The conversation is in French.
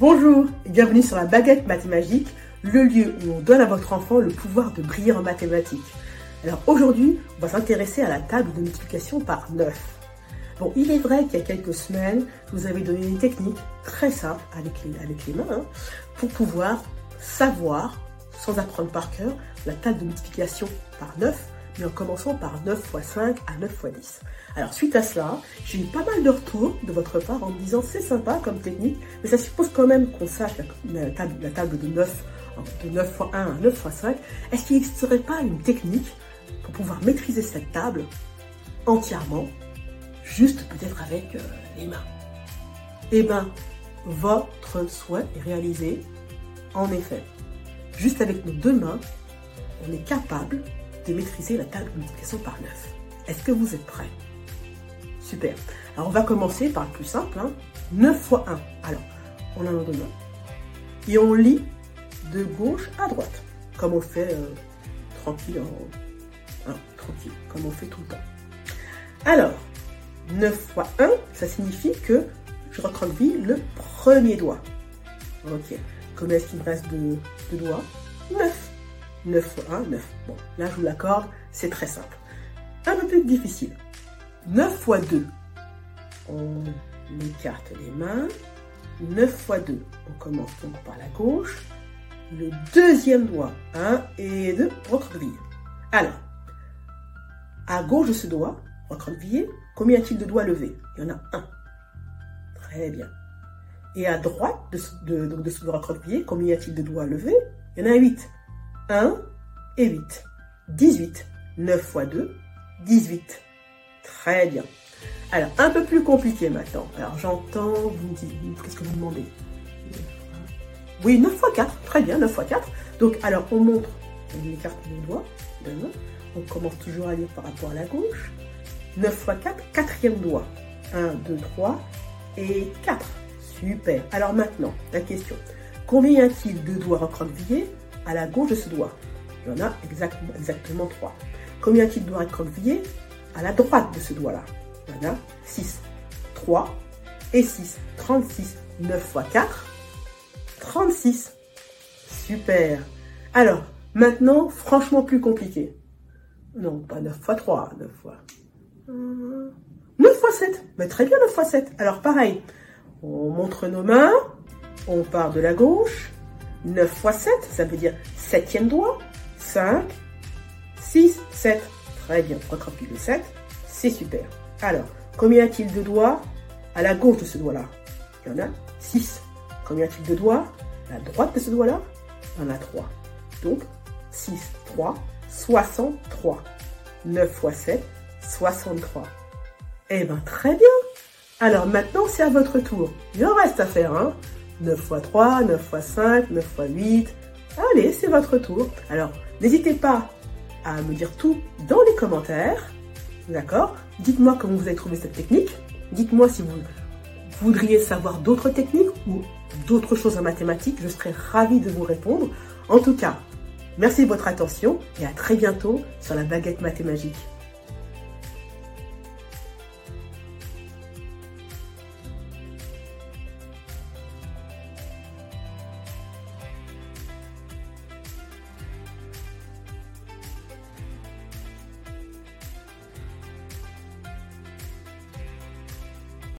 Bonjour et bienvenue sur la baguette mathématique, le lieu où on donne à votre enfant le pouvoir de briller en mathématiques. Alors aujourd'hui, on va s'intéresser à la table de multiplication par 9. Bon, il est vrai qu'il y a quelques semaines, je vous avais donné une technique très simple avec les, avec les mains hein, pour pouvoir savoir, sans apprendre par cœur, la table de multiplication par 9 mais en commençant par 9 x 5 à 9 x 10. Alors suite à cela, j'ai eu pas mal de retours de votre part en me disant c'est sympa comme technique, mais ça suppose quand même qu'on sache la, table, de 9, de 9 x 1 à 9 x 5. Est-ce qu'il n'existerait pas une technique pour pouvoir maîtriser cette table entièrement, juste peut-être avec euh, les mains? Eh bien, votre souhait est réalisé. En effet, juste avec nos deux mains, on est capable maîtriser la table de multiplication par 9. Est-ce que vous êtes prêts? Super. Alors on va commencer par le plus simple. 9 hein. fois 1. Alors, on a nos deux mains. Et on lit de gauche à droite. Comme on fait euh, tranquille, en... Hein, tranquille, comme on fait tout le temps. Alors, 9 fois 1, ça signifie que je recroqueville le premier doigt. Ok. Combien est-ce qu'il me reste de, de doigts? 9. 9 fois 1, 9. Bon, là je vous l'accorde, c'est très simple. Un peu plus difficile. 9 fois 2. On écarte les mains. 9 fois 2. On commence donc par la gauche. Le deuxième doigt. 1 et 2. Recroquevillé. Alors, à gauche de ce doigt, recroquevillé, combien y a-t-il de doigts levés? Il y en a un. Très bien. Et à droite de ce, de, de ce doigt recroquevillé, combien y a-t-il de doigts levés? Il y en a 8. 1 et 8. 18. 9 fois 2, 18. Très bien. Alors, un peu plus compliqué maintenant. Alors, j'entends, vous me dites, qu'est-ce que vous demandez? Oui, 9 fois 4. Très bien, 9 fois 4. Donc, alors, on montre, on écarte nos doigts, on commence toujours à lire par rapport à la gauche. 9 fois 4, quatrième doigt. 1, 2, 3 et 4. Super. Alors maintenant, la question. Combien y a-t-il de doigts recroquevillés? À la gauche de ce doigt. Il y en a exactement, exactement 3. Combien y a-t-il de doigts recroquevillés à la droite de ce doigt-là Il y en a 6. 3 et 6. 36. 9 fois 4. 36. Super. Alors, maintenant, franchement plus compliqué. Non, pas 9 fois 3. 9 fois... 9 fois 7. Mais très bien, 9 fois 7. Alors, pareil. On montre nos mains. On part de la gauche. 9 fois 7, ça veut dire septième doigt. 5, 6, 7. Très bien, recopie le 7. C'est super. Alors, combien y a-t-il de doigts à la gauche de ce doigt-là Il y en a 6. Combien y a-t-il de doigts à la droite de ce doigt-là Il y en a 3. Donc, 6, 3, 63. 9 fois 7, 63. Eh bien, très bien. Alors maintenant, c'est à votre tour. Il en reste à faire, hein 9 x 3, 9 x 5, 9 x 8. Allez, c'est votre tour. Alors, n'hésitez pas à me dire tout dans les commentaires. D'accord? Dites-moi comment vous avez trouvé cette technique. Dites-moi si vous voudriez savoir d'autres techniques ou d'autres choses en mathématiques. Je serai ravie de vous répondre. En tout cas, merci de votre attention et à très bientôt sur la baguette mathématique.